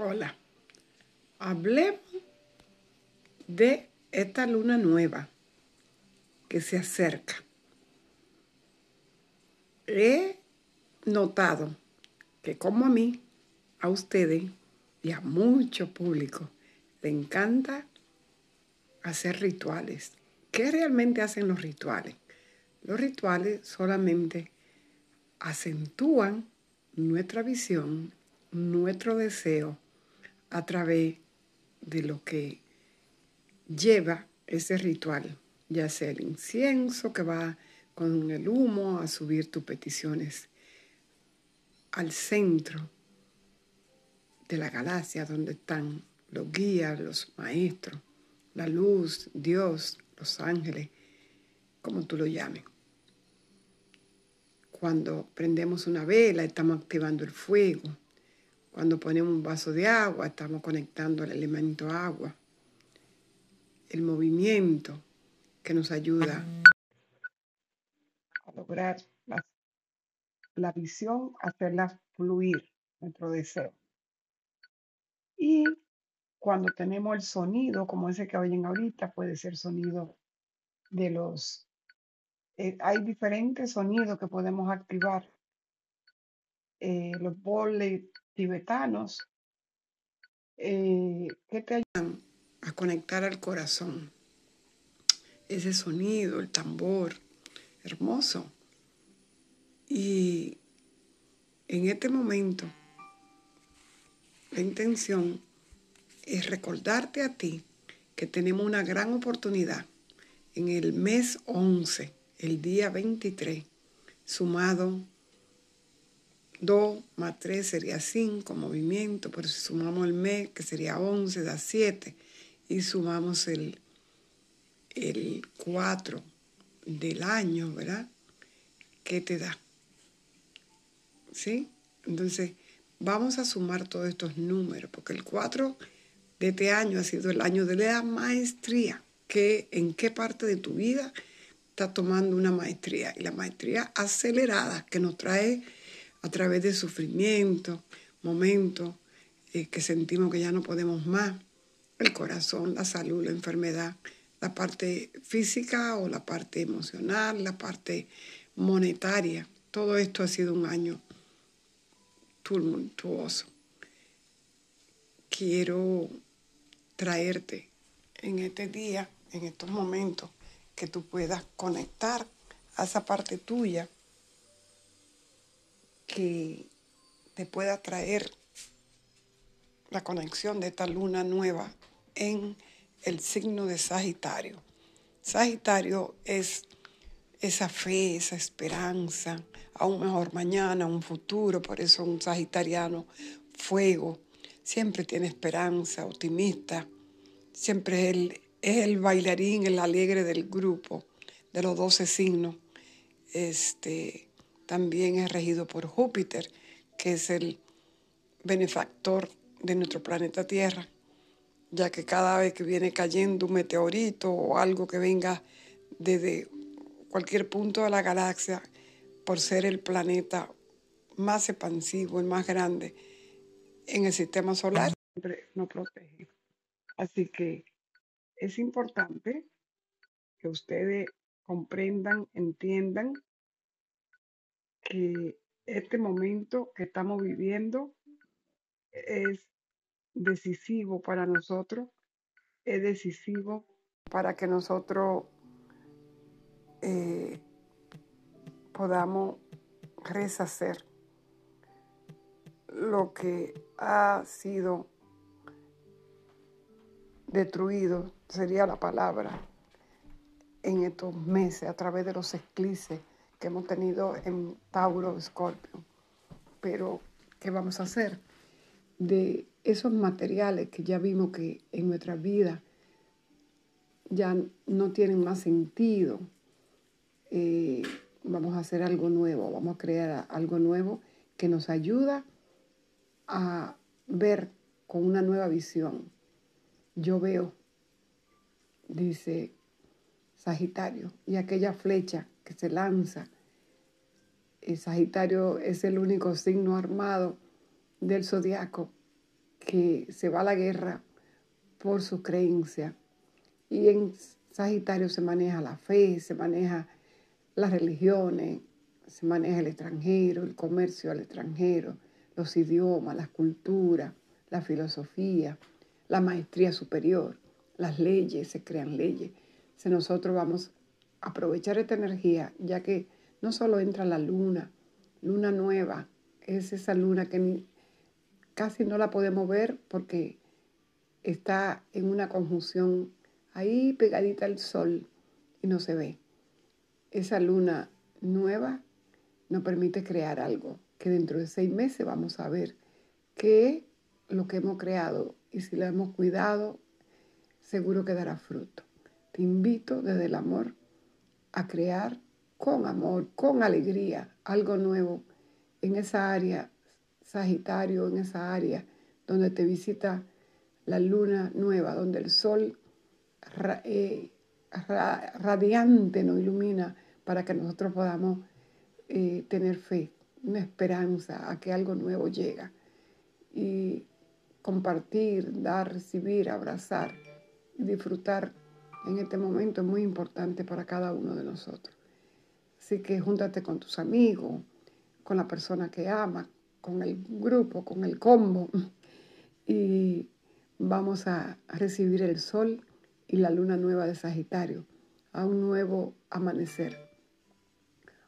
Hola, hablemos de esta luna nueva que se acerca. He notado que como a mí, a ustedes y a mucho público le encanta hacer rituales. ¿Qué realmente hacen los rituales? Los rituales solamente acentúan nuestra visión, nuestro deseo a través de lo que lleva ese ritual, ya sea el incienso que va con el humo a subir tus peticiones al centro de la galaxia donde están los guías, los maestros, la luz, Dios, los ángeles, como tú lo llames. Cuando prendemos una vela, estamos activando el fuego. Cuando ponemos un vaso de agua, estamos conectando el elemento agua. El movimiento que nos ayuda a lograr la, la visión, hacerla fluir, nuestro deseo. Y cuando tenemos el sonido, como ese que oyen ahorita, puede ser sonido de los... eh, hay diferentes sonidos que podemos activar. Eh, los boles tibetanos eh, que te ayudan a conectar al corazón. Ese sonido, el tambor, hermoso. Y en este momento, la intención es recordarte a ti que tenemos una gran oportunidad en el mes 11, el día 23, sumado 2 más 3 sería 5 movimiento, pero si sumamos el mes, que sería 11, da 7, y sumamos el, el 4 del año, ¿verdad? ¿Qué te da? ¿Sí? Entonces, vamos a sumar todos estos números, porque el 4 de este año ha sido el año de la maestría, que en qué parte de tu vida estás tomando una maestría, y la maestría acelerada que nos trae a través de sufrimiento, momentos eh, que sentimos que ya no podemos más, el corazón, la salud, la enfermedad, la parte física o la parte emocional, la parte monetaria. Todo esto ha sido un año tumultuoso. Quiero traerte en este día, en estos momentos, que tú puedas conectar a esa parte tuya que te pueda traer la conexión de esta luna nueva en el signo de Sagitario. Sagitario es esa fe, esa esperanza a un mejor mañana, a un futuro, por eso un sagitariano, fuego, siempre tiene esperanza, optimista, siempre es el, bailarín, el alegre del grupo, de los doce signos. Este, también es regido por Júpiter, que es el benefactor de nuestro planeta Tierra, ya que cada vez que viene cayendo un meteorito o algo que venga desde cualquier punto de la galaxia, por ser el planeta más expansivo, el más grande en el sistema solar, siempre nos protege. Así que es importante que ustedes comprendan, entiendan que este momento que estamos viviendo es decisivo para nosotros, es decisivo para que nosotros eh, podamos reshacer lo que ha sido destruido, sería la palabra, en estos meses a través de los eclipses que hemos tenido en Tauro, Scorpio. Pero, ¿qué vamos a hacer? De esos materiales que ya vimos que en nuestra vida ya no tienen más sentido, eh, vamos a hacer algo nuevo, vamos a crear algo nuevo que nos ayuda a ver con una nueva visión. Yo veo, dice Sagitario, y aquella flecha que se lanza. Sagitario es el único signo armado del zodiaco que se va a la guerra por su creencia. Y en Sagitario se maneja la fe, se maneja las religiones, se maneja el extranjero, el comercio al extranjero, los idiomas, las culturas, la filosofía, la maestría superior, las leyes, se crean leyes. Si nosotros vamos aprovechar esta energía, ya que no solo entra la luna, luna nueva, es esa luna que casi no la podemos ver porque está en una conjunción ahí pegadita al sol y no se ve. Esa luna nueva nos permite crear algo que dentro de seis meses vamos a ver qué lo que hemos creado y si lo hemos cuidado, seguro que dará fruto. Te invito desde el amor a crear con amor, con alegría, algo nuevo en esa área, Sagitario, en esa área donde te visita la luna nueva, donde el sol eh, radiante nos ilumina para que nosotros podamos eh, tener fe, una esperanza a que algo nuevo llega. Y compartir, dar, recibir, abrazar disfrutar en este momento es muy importante para cada uno de nosotros. Así que júntate con tus amigos, con la persona que ama, con el grupo, con el combo y vamos a recibir el sol y la luna nueva de Sagitario a un nuevo amanecer,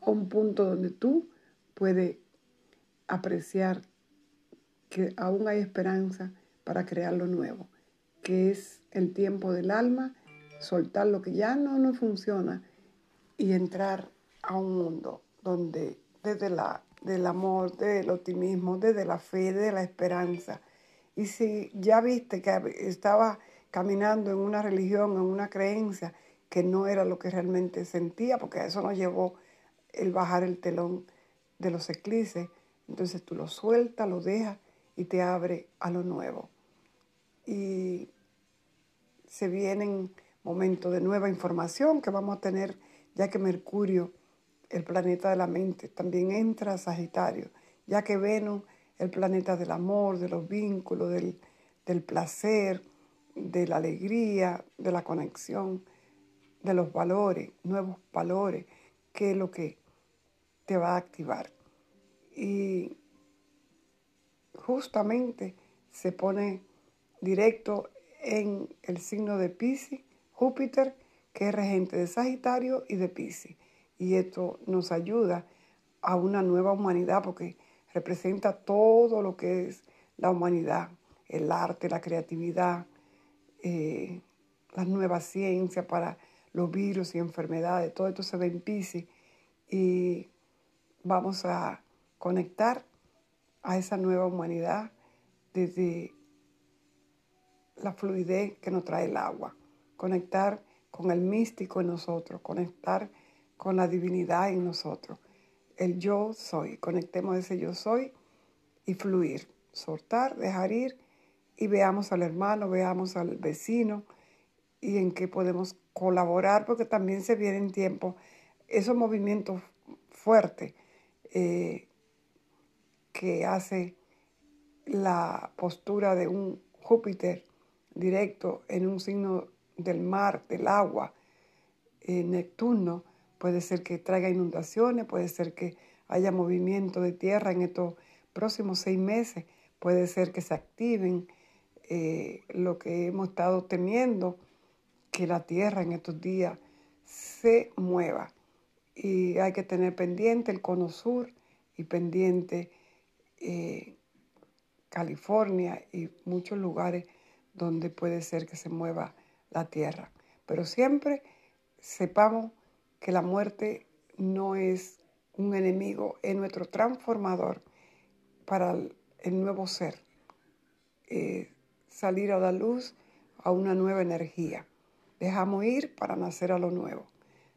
a un punto donde tú puedes apreciar que aún hay esperanza para crear lo nuevo, que es el tiempo del alma, soltar lo que ya no nos funciona y entrar a un mundo donde desde la, del amor, del optimismo, desde la fe, desde la esperanza. Y si ya viste que estaba caminando en una religión, en una creencia que no era lo que realmente sentía, porque a eso nos llevó el bajar el telón de los eclipses, entonces tú lo sueltas, lo dejas y te abre a lo nuevo. Y se vienen momentos de nueva información que vamos a tener, ya que Mercurio, el planeta de la mente, también entra a Sagitario, ya que Venus, el planeta del amor, de los vínculos, del, del placer, de la alegría, de la conexión, de los valores, nuevos valores, que es lo que te va a activar. Y justamente se pone directo en el signo de Pisces, Júpiter, que es regente de Sagitario y de Pisces. Y esto nos ayuda a una nueva humanidad porque representa todo lo que es la humanidad, el arte, la creatividad, eh, las nuevas ciencias para los virus y enfermedades, todo esto se ve en Pisces y vamos a conectar a esa nueva humanidad desde la fluidez que nos trae el agua, conectar con el místico en nosotros, conectar con la divinidad en nosotros, el yo soy, conectemos ese yo soy y fluir, soltar, dejar ir y veamos al hermano, veamos al vecino y en qué podemos colaborar, porque también se vienen tiempos, esos movimientos fuertes eh, que hace la postura de un Júpiter directo en un signo del mar, del agua, eh, Neptuno, puede ser que traiga inundaciones, puede ser que haya movimiento de tierra en estos próximos seis meses, puede ser que se activen eh, lo que hemos estado temiendo, que la tierra en estos días se mueva. Y hay que tener pendiente el cono sur y pendiente eh, California y muchos lugares donde puede ser que se mueva la tierra. Pero siempre sepamos que la muerte no es un enemigo, es nuestro transformador para el, nuevo ser. Eh, salir a la luz a una nueva energía. Dejamos ir para nacer a lo nuevo.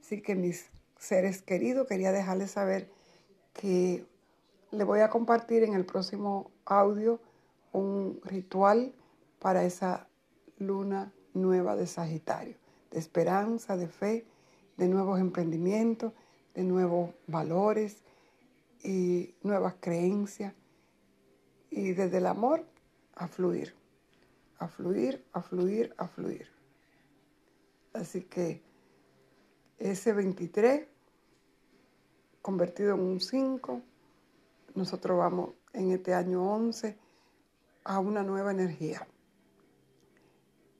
Así que mis seres queridos, quería dejarles saber que le voy a compartir en el próximo audio un ritual para esa luna nueva de Sagitario, de esperanza, de fe, de nuevos emprendimientos, de nuevos valores y nuevas creencias. Y desde el amor a fluir, a fluir, a fluir, a fluir. Así que ese 23 convertido en un 5, nosotros vamos en este año 11 a una nueva energía.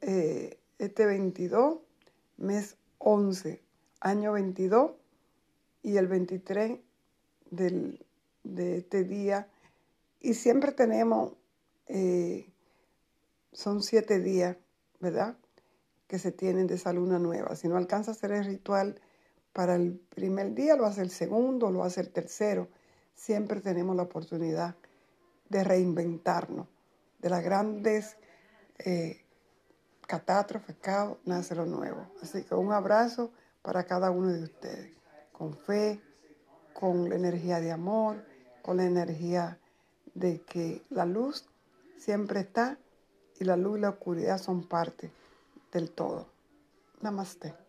Eh, este 22, mes 11, año 22 y el 23 del, de este día. Y siempre tenemos, eh, son siete días, ¿verdad? Que se tienen de esa luna nueva. Si no alcanza a hacer el ritual para el primer día, lo hace el segundo, lo hace el tercero. Siempre tenemos la oportunidad de reinventarnos. De las grandes eh, catástrofes, caos, nace lo nuevo. Así que un abrazo para cada uno de ustedes, con fe, con la energía de amor, con la energía de que la luz siempre está y la luz y la oscuridad son parte del todo. Namaste.